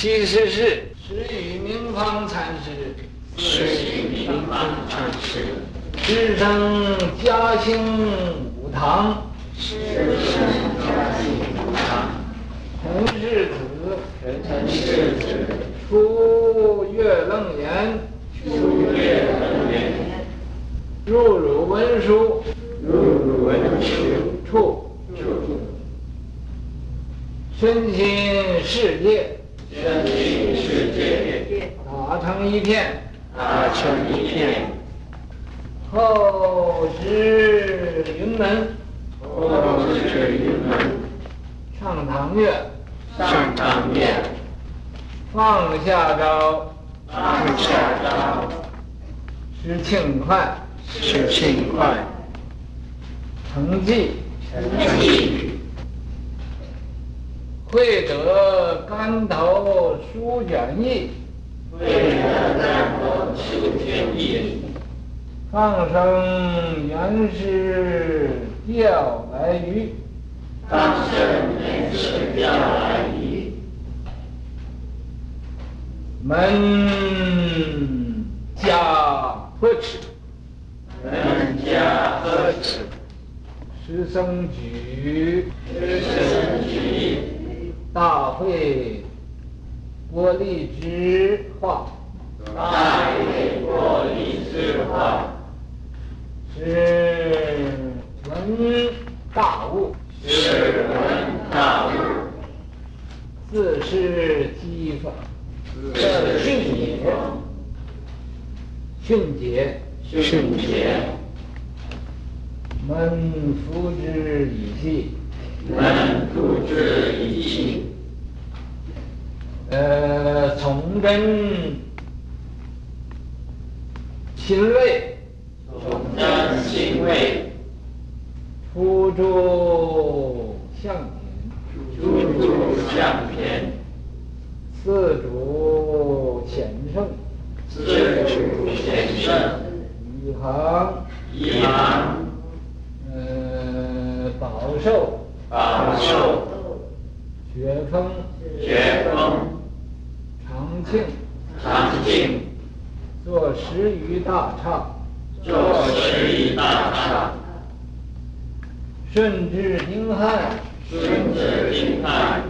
其实是始于明方禅师，始于明方禅师，师承嘉兴五堂，师承嘉兴五堂，陈世子，陈世子，出阅楞严，出阅楞严，入汝文殊，入汝文殊，处，处，身心世界。身心世界打成一片，打成一片。后知云门，后知云门。上堂月，上堂月。放下招，放下招。施庆快，施庆快。承继，承继。会得竿头书卷义，会得竿头书卷义。放生原是钓来鱼，放生原是钓来鱼。门家呵斥，门家呵斥。师僧举，师僧举。大会波丽之化，大会波丽之化，是闻大悟，是闻大悟，自是机法，自是机法，迅捷，迅捷，门夫之以气。门夫之以细。呃，从真心味，从真心味。初住相田，出诸相田。四主显圣，四主显圣。以行，以行。呃，保寿。保寿，觉峰，觉峰，长庆，长庆，作十余大刹，作十余大刹，顺治丁亥，顺治丁亥，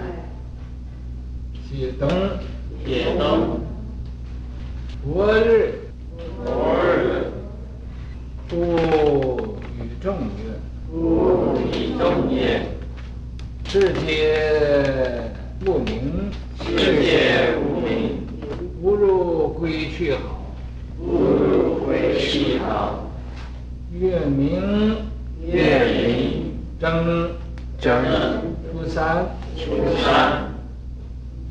解冬，解冬，国日，国日，出与众曰，出与众曰。世界不明，世界归去好，不如归去好。月明，月明，正，正，初三，初三，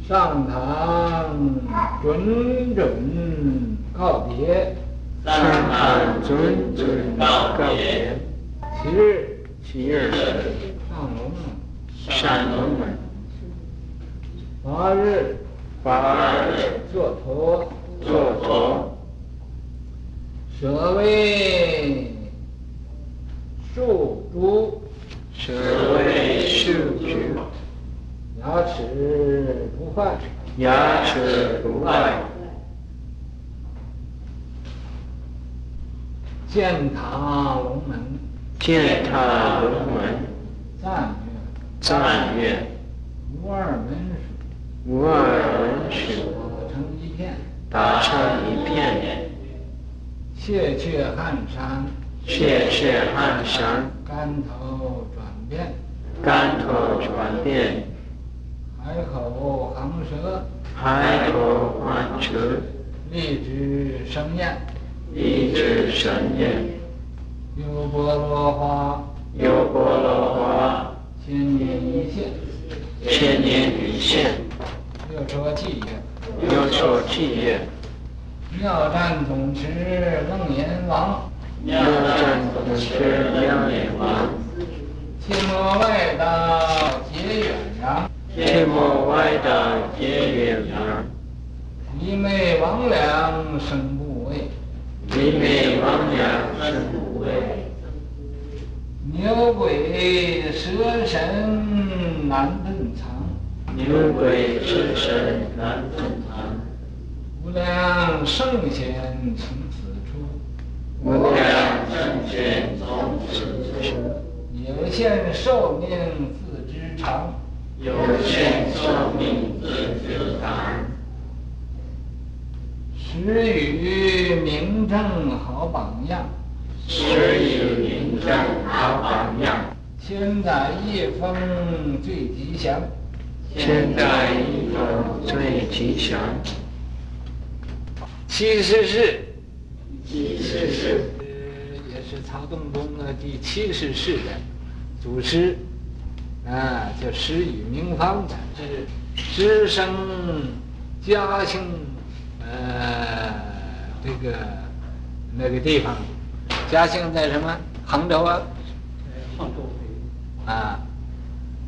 上堂准准告别，上堂准准告别。其日，其日，上龙门。上龙门，八日，八日，坐陀，坐陀，舍为宿主，舍为宿主，牙齿不坏，牙齿不坏，践塔龙门，践塔龙门，赞。赞阅，无二门，无二文殊，打成一片，打成一片。谢却汗山，谢却汗山，干头转变，干头转变。海口横舌，海口恒舌，力之生焰，力之生宴。优波罗花，优波罗花。千年一现，千年一现。又说偈曰：又说偈曰：妙赞总持楞严王，妙赞总持楞严王。切莫外道结远扬，切莫外道结远扬。魑魅魍魉生怖畏，魑魅魍魉生怖畏。牛鬼蛇神难遁藏，牛鬼蛇神难分堂。无圣贤从此出，无量圣贤从此出。有限寿命自知长，有限寿命自知长。时与明正好榜样，时与明正好榜样。千载一封最吉祥，千载一封最吉祥。七十士，七十士，呃，也是曹洞宗的第七十世的祖师，啊，叫时与明方的，是师生嘉兴，呃，这个那个地方，嘉兴在什么？杭州啊？杭州。啊，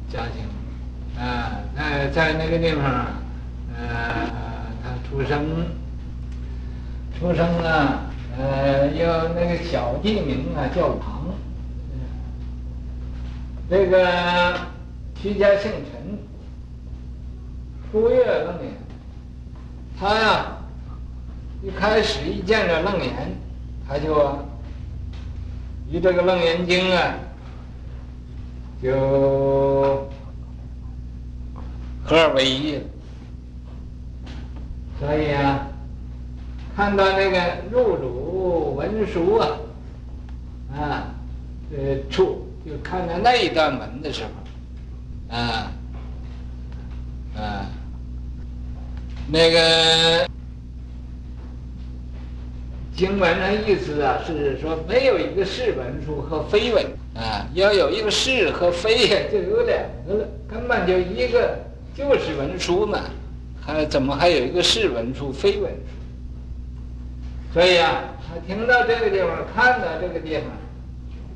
嘉兴，啊，在在那个地方，呃，他出生，出生啊，呃，有那个小地名啊，叫王，这个徐家姓陈，初月楞严，他呀，一开始一见着楞严，他就，与这个楞严经啊。就合二为一了，所以啊，看到那个入主文殊啊，啊，呃处就看到那一段文的时候，啊，啊，那个。经文的意思啊，是说没有一个是文殊和非文啊，要有一个是和非呀，就有两个了，根本就一个就是文殊嘛，还怎么还有一个是文殊非文殊？所以啊，他听到这个地方，看到这个地方，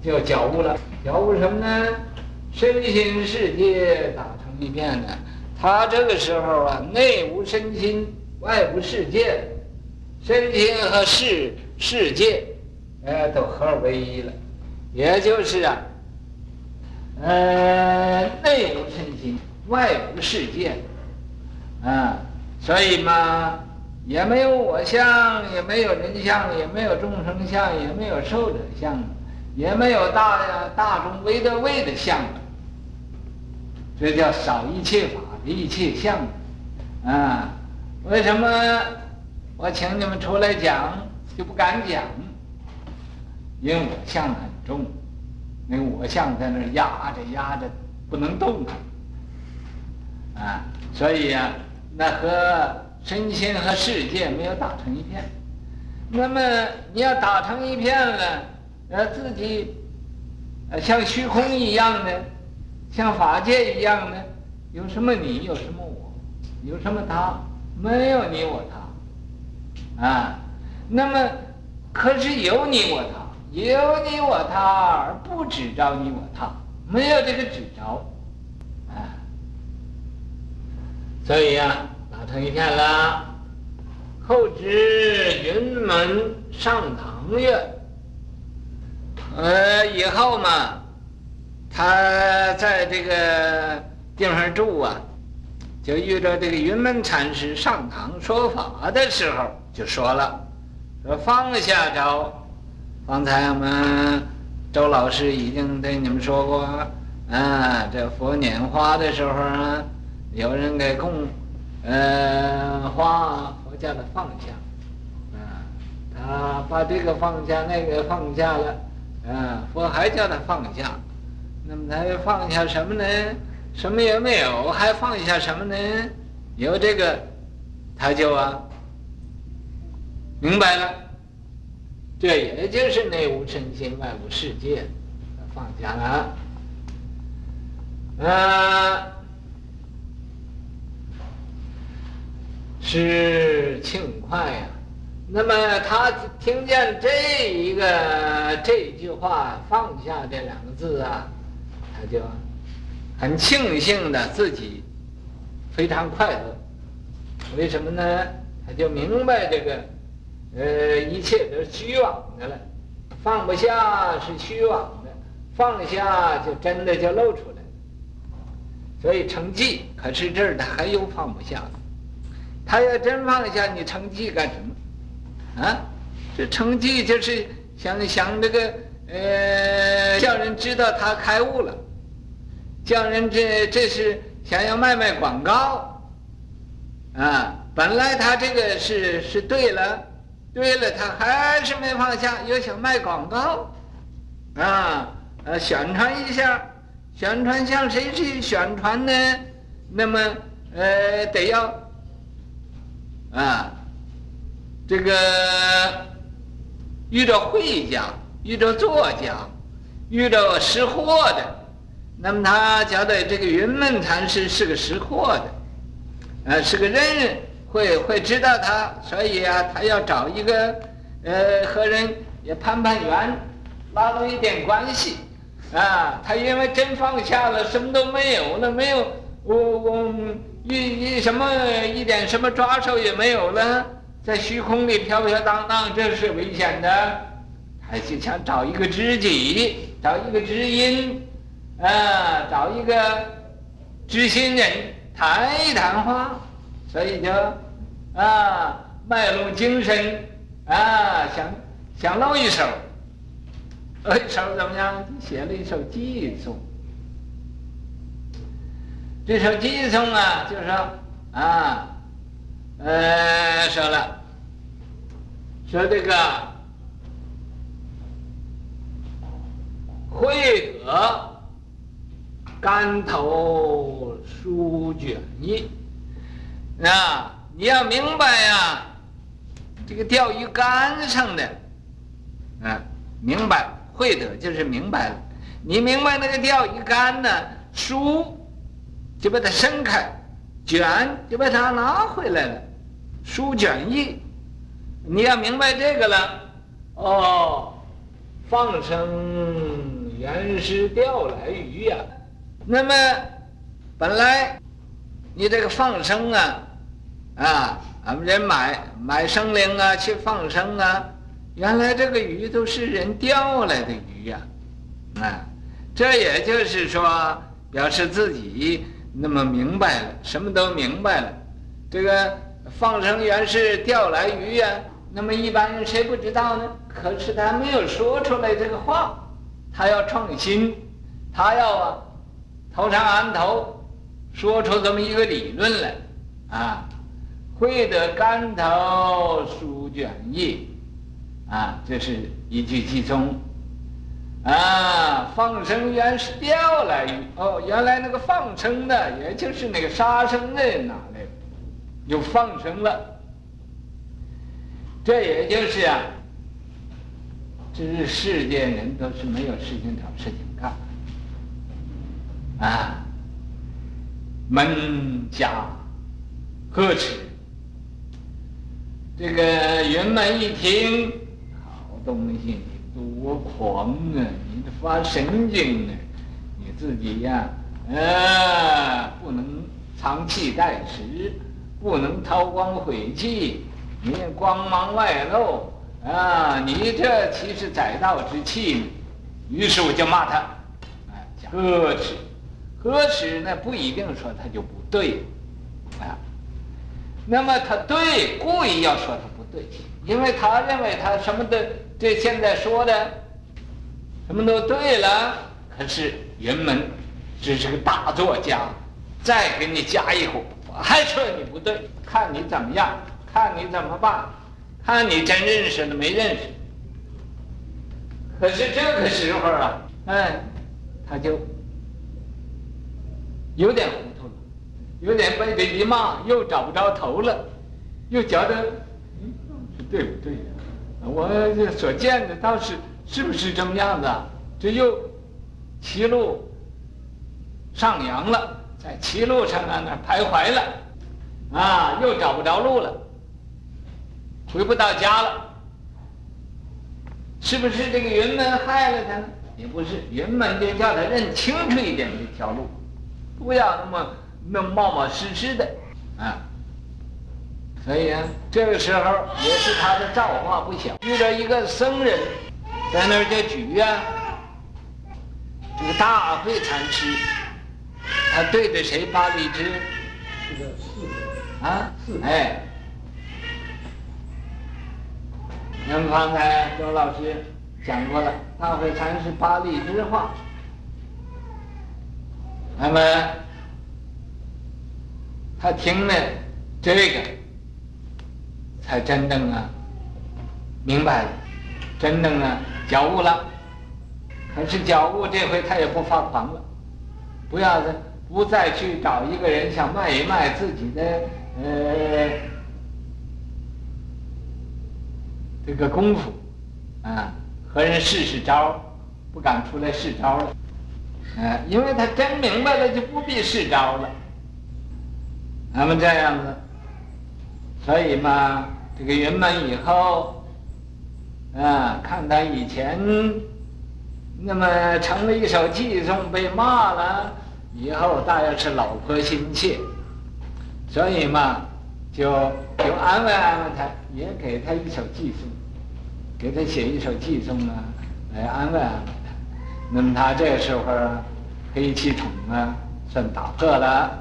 就觉悟了，觉悟什么呢？身心世界打成一片了。他这个时候啊，内无身心，外无世界。身心和世世界，呃，都合二为一了，也就是啊，呃，内无身心，外无世界，啊，所以嘛，也没有我相，也没有人相，也没有众生相，也没有寿者相，也没有大呀大众唯德位的相，这叫少一切法的一切相，啊，为什么？我请你们出来讲，就不敢讲，因为我相很重，那个我相在那儿压着压着，不能动啊，啊，所以呀、啊，那和身心和世界没有打成一片。那么你要打成一片了，呃，自己，呃，像虚空一样的，像法界一样的，有什么你，有什么我，有什么他？没有你我他。啊，那么可是有你我他，有你我他而不只着你我他，没有这个只着，啊，所以呀、啊，成一片了。后知云门上堂月，呃，以后嘛，他在这个地方住啊，就遇到这个云门禅师上堂说法的时候。就说了，说放下招。方才我们周老师已经对你们说过，啊，这佛拈花的时候啊，有人给供，呃，花，佛叫他放下，啊，他把这个放下，那个放下了，啊，佛还叫他放下，那么他又放下什么呢？什么也没有，还放下什么呢？有这个，他就啊。明白了，这也就是内无身心，外无世界，放下了。啊，是轻快呀。那么他听见这一个这句话“放下”这两个字啊，他就很庆幸的自己非常快乐。为什么呢？他就明白这个。呃，一切都是虚妄的了，放不下是虚妄的，放下就真的就露出来了。所以成绩。可是这儿他还有放不下，他要真放下，你成绩干什么？啊，这成绩就是想想这个呃，叫人知道他开悟了，叫人这这是想要卖卖广告，啊，本来他这个是是对了。对了，他还是没放下，又想卖广告，啊，呃，宣传一下，宣传向谁去宣传呢？那么，呃，得要，啊，这个遇到会家，遇到作家，遇到识货的，那么他觉得这个云门禅师是个识货的，呃，是个人。会会知道他，所以啊，他要找一个，呃，和人也攀攀缘，拉拢一点关系，啊，他因为真放下了，什么都没有了，没有我我一一什么一点什么抓手也没有了，在虚空里飘飘荡荡，这是危险的。他就想找一个知己，找一个知音，啊，找一个知心人谈一谈话。所以就，啊，卖弄精神，啊，想想露一手，露一手怎么样？写了一首偈颂。这首偈颂啊，就是说，啊，呃，说了，说这个，会得竿头书卷意。啊，你要明白呀、这个钓鱼竿上的，啊，明白会得就是明白了。你明白那个钓鱼竿呢？书就把它伸开，卷就把它拿回来了。书卷意，你要明白这个了。哦，放生原是钓来鱼呀、那么本来。你这个放生啊，啊，俺们人买买生灵啊，去放生啊，原来这个鱼都是人钓来的鱼呀，啊，这也就是说表示自己那么明白了，什么都明白了。这个放生原是钓来鱼呀，那么一般人谁不知道呢？可是他没有说出来这个话，他要创新，他要啊，头上安头。说出这么一个理论来，啊，会得竿头书卷意，啊，这是一句偈中，啊，放生原是钓来鱼，哦，原来那个放生的，也就是那个杀生的人拿来就，放生了，这也就是啊，这是世间人都是没有事情找事情干，啊。门家呵斥，这个云门一听，好东西，多狂啊！你这发神经呢？你自己呀，啊，不能藏气待时，不能韬光晦气，你光芒外露啊！你这岂是载道之气呢？于是我就骂他，哎，呵斥。呵斥呢，不一定说他就不对，啊，那么他对，故意要说他不对，因为他认为他什么都这现在说的什么都对了，可是云门只是个大作家，再给你加一壶，还说你不对，看你怎么样，看你怎么办，看你真认识了没认识。可是这个时候啊，哎，他就。有点糊涂了，有点被这一骂，又找不着头了，又觉得，嗯，是对不对呀？我所见的倒是是不是这么样子？这又歧路上扬了，在歧路上啊那徘徊了，啊，又找不着路了，回不到家了。是不是这个云门害了他？也不是，云门就叫他认清楚一点这条路。不要那么那么冒冒失失的，啊！所以啊，这个时候也是他的造化不小。遇到一个僧人，在那儿就举啊，这个大慧禅师，他对着谁发荔枝？是的，是啊？是，哎，那么刚才周老师讲过了，大会禅师发荔枝话，那么他听了这个，才真正啊明白了，真正啊觉悟了。可是觉悟这回他也不发狂了，不要再。不再去找一个人想卖一卖自己的呃这个功夫啊，和人试试招，不敢出来试招了，啊，因为他真明白了，就不必试招了。那么这样子，所以嘛，这个圆满以后啊，看他以前那么成了一首寄送被骂了。以后大约是老婆心切，所以嘛，就就安慰安慰他，也给他一首寄送，给他写一首寄送啊，来安慰安慰他。那么他这个时候黑气筒啊，算打破了，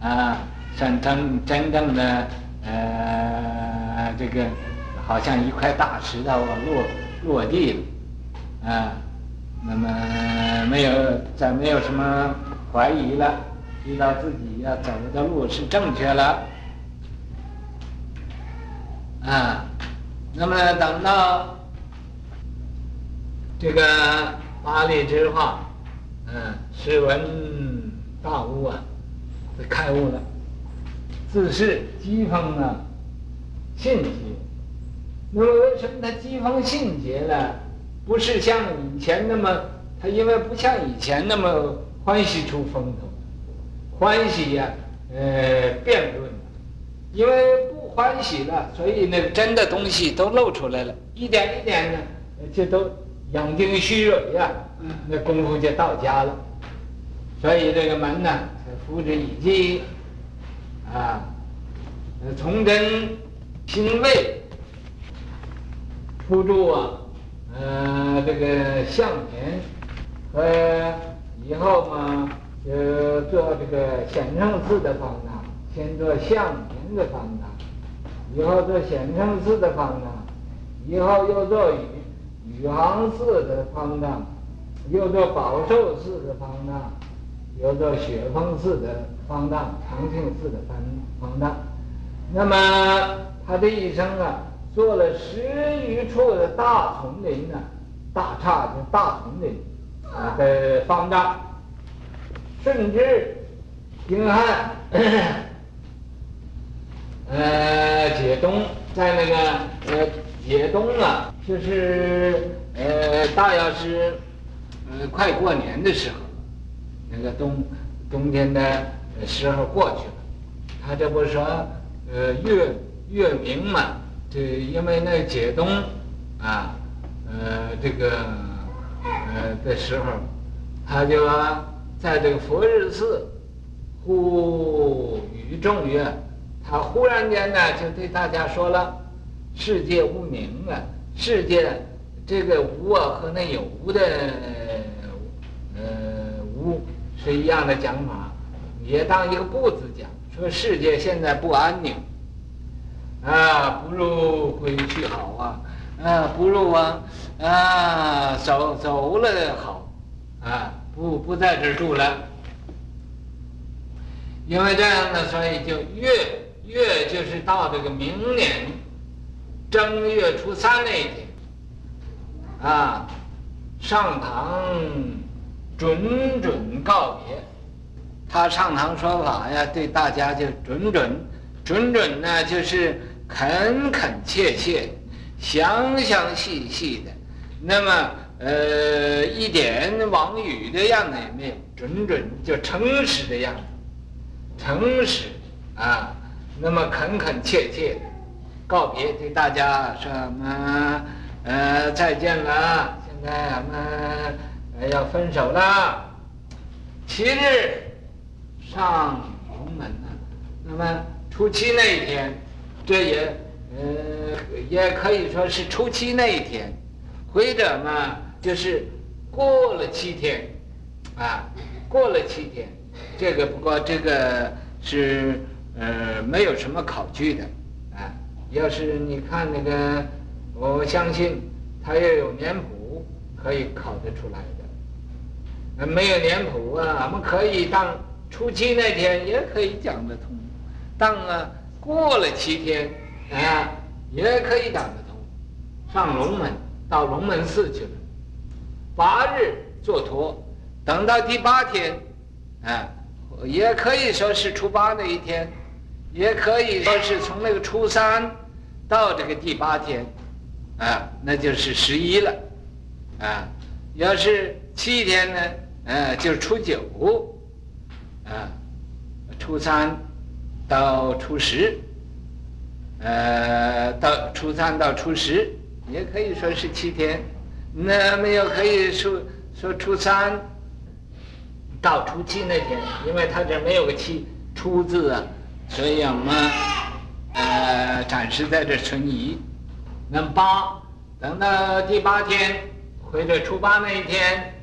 啊，算真真正的呃这个，好像一块大石头啊落落地了，啊，那么没有再没有什么。怀疑了，知道自己要走的路是正确了，啊，那么等到这个发荔枝话，嗯，识闻大悟啊，开悟了，自是机锋啊，信节。那么为什么他机锋信节呢？不是像以前那么，他因为不像以前那么。欢喜出风头，欢喜呀、啊，呃，辩论，因为不欢喜了，所以那个真的东西都露出来了，一点一点的，就都养精蓄锐呀，那功夫就到家了，所以这个门呢，扶之以继，啊，崇真心位，出住啊，呃，这个相田和。以后嘛，呃做这个显圣寺的方丈，先做相田的方丈，以后做显圣寺的方丈，以后又做宇宇航寺的方丈，又做宝寿寺的方丈，有做雪峰寺的方丈，长庆寺的方方丈。那么他这一生啊，做了十余处的大丛林呢，大刹就大丛林。啊的方丈，甚至、丁汉，呃，解东，在那个呃解东啊，就是呃大约是呃快过年的时候，那个冬冬天的时候过去了，他这不是说呃月月明嘛，这因为那解东啊，呃这个。呃的时候，他就在这个佛日寺呼吁众月，他忽然间呢就对大家说了：“世界无明啊，世界这个无啊和那有无的呃无是一样的讲法，也当一个不字讲，说世界现在不安宁啊，不如回去好啊。”啊，不如啊，啊，走走了好，啊，不不在这住了，因为这样呢，所以就月月就是到这个明年正月初三那一天，啊，上堂准准告别，他上堂说法呀，对大家就准准，准准呢就是恳恳切切。详详细细的，那么呃一点妄语的样子也没有，准准就诚实的样子，诚实啊，那么恳恳切切的。告别，对大家说什么呃再见了，现在俺们要分手了。七日上龙门呢，那么初七那一天，这也。呃，也可以说是初七那一天，或者嘛，就是过了七天，啊，过了七天，这个不过这个是呃没有什么考据的，啊，要是你看那个，我相信他要有年谱可以考得出来的。没有年谱啊，我们可以当初七那天也可以讲得通，当啊过了七天啊也可以讲得通。上龙门到龙门寺去了，八日坐脱，等到第八天，啊，也可以说是初八那一天，也可以说是从那个初三到这个第八天，啊，那就是十一了，啊，要是七天呢，呃，就是初九，啊，初三到初十，呃，到初三到初十。也可以说是七天，那么又可以说说初三到初七那天，因为他这没有个七初字啊，所以我们呃暂时在这存疑。那么八等到第八天或者初八那一天，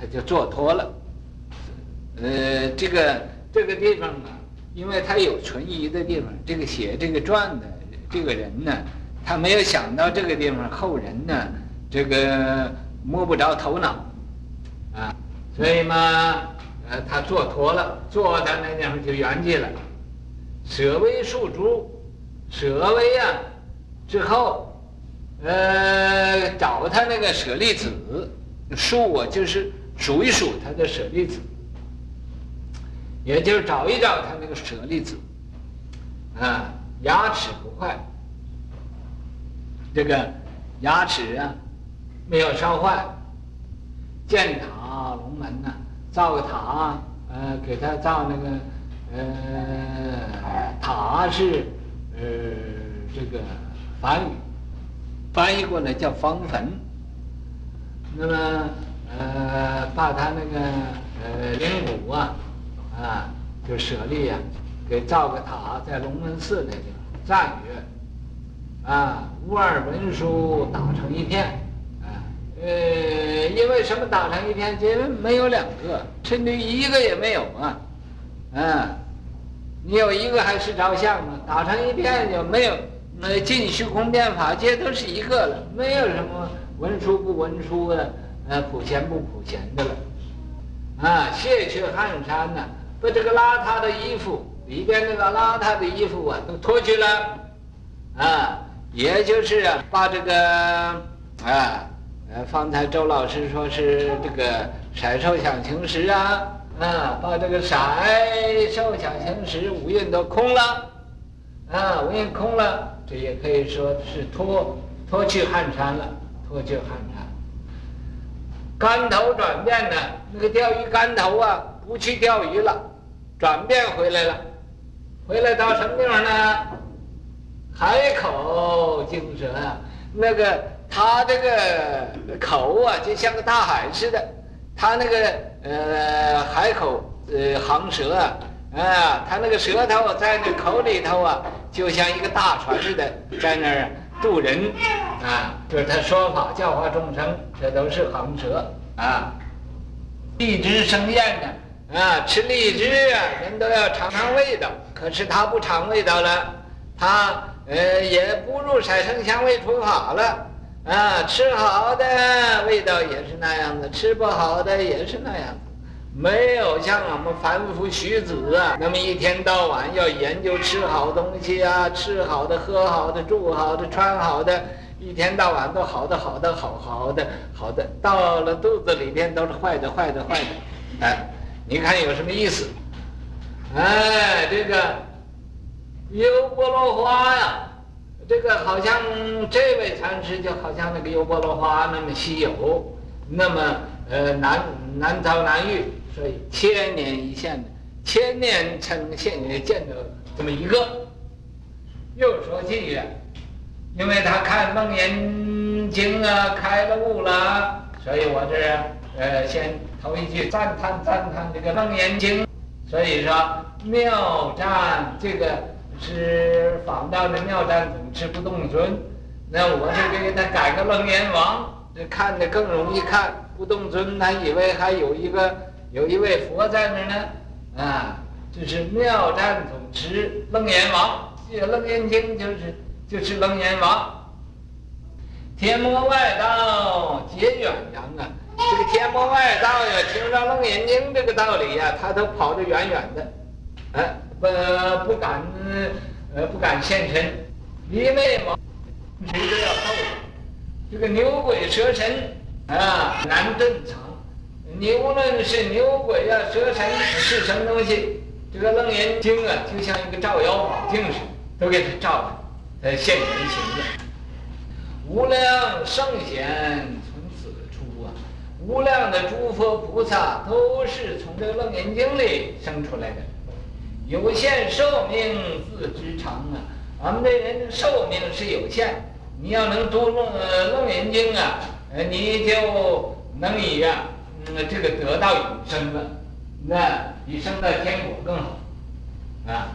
他就坐脱了。呃，这个这个地方啊，因为他有存疑的地方，这个写这个传的这个人呢。他没有想到这个地方，后人呢，这个摸不着头脑，啊，所以嘛，呃，他坐脱了，坐在那地方就圆寂了。舍微数诸，舍微啊，之后，呃，找他那个舍利子，树啊，就是数一数他的舍利子，也就是找一找他那个舍利子，啊，牙齿不坏。这个牙齿啊，没有烧坏。建塔龙门呐、造个塔，呃，给他造那个，呃，塔是，呃，这个梵语，翻译过来叫方坟。那么，呃，把他那个，呃，灵骨啊，啊，就舍利呀，给造个塔，在龙门寺那个赞曰。啊，无二文书打成一片，啊，呃，因为什么打成一片？因为没有两个，甚至一个也没有啊，啊，你有一个还是照相吗？打成一片就没有，那尽虚空变法界都是一个了，没有什么文殊不文殊的，呃，普贤不普贤的了，啊，卸去汗衫呐，把这个邋遢的衣服里边那个邋遢的衣服啊都脱去了，啊。也就是啊，把这个啊，呃，方才周老师说是这个色受想行识啊，啊，把这个色受想行识五蕴都空了，啊，五蕴空了，这也可以说是脱脱去汗衫了，脱去汗衫。竿头转变呢，那个钓鱼竿头啊，不去钓鱼了，转变回来了，回来到什么地方呢？海口精蛇啊，那个它这个口啊，就像个大海似的。它那个呃海口呃航蛇啊，啊，它那个舌头在那口里头啊，就像一个大船似的，在那儿渡人啊。就是他说法教化众生，这都是航蛇啊。荔枝生厌的啊，吃荔枝啊，人都要尝尝味道，可是他不尝味道了，他。呃，也不入色声香味触法了，啊，吃好的味道也是那样的，吃不好的也是那样的，没有像我们凡夫俗子啊，那么一天到晚要研究吃好东西啊，吃好的，喝好的，住好的，穿好的，一天到晚都好的，好的，好好的，好的，到了肚子里边都是坏的，坏的，坏的，哎，你看有什么意思？哎，这个。优波罗花呀，这个好像这位禅师就好像那个优波罗花那么稀有，那么呃难难遭难遇，所以千年一现的，千年成现也见着这么一个。又说偈语，因为他看楞严经啊，开了悟了，所以我这呃先头一句赞叹赞叹这个楞严经，所以说妙赞这个。是仿照的妙赞总持不动尊，那我这个给他改个楞严王，这看着更容易看。不动尊，他以为还有一个有一位佛在那儿呢，啊，就是妙赞总持楞严王，这楞严经就是就是楞严王。天魔外道结远扬啊，这个天魔外道呀，听到楞严经这个道理呀，他都跑得远远的，啊，不不敢呃不敢现身，因为嘛，谁都要透这个牛鬼蛇神啊难遁藏。你无论是牛鬼呀、蛇神是什么东西，这个楞严经啊，就像一个照妖宝镜似的，都给他照着，呃，现原形了。无量圣贤从此出啊，无量的诸佛菩萨都是从这个楞严经里生出来的。有限寿命自知长啊，俺们这人寿命是有限，你要能读楞楞严经啊，你就能以啊。那么这个得到永生了，那比升到天国更好，啊！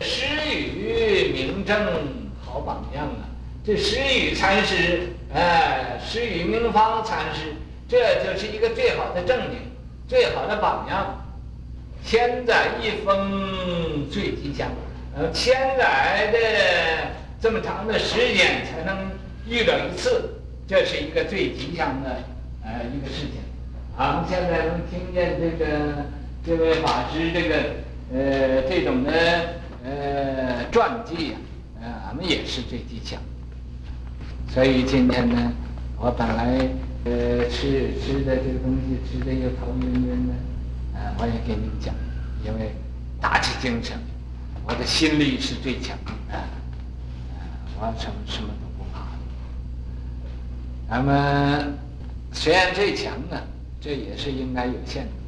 施与明正好榜样啊！这施与禅师，哎，施与明方禅师，这就是一个最好的证明，最好的榜样。千载一逢最吉祥，呃，千载的这么长的时间才能遇到一次，这是一个最吉祥的呃一个事情。俺们现在能听见这个这位法师这个呃这种的呃传记啊，呃，俺们也是最吉祥。所以今天呢，我本来呃吃吃的这个东西吃的又头晕晕的，呃，我也给你们讲，因为打起精神，我的心力是最强啊，呃，我什么什么都不怕。咱们虽然最强啊。这也是应该有限的。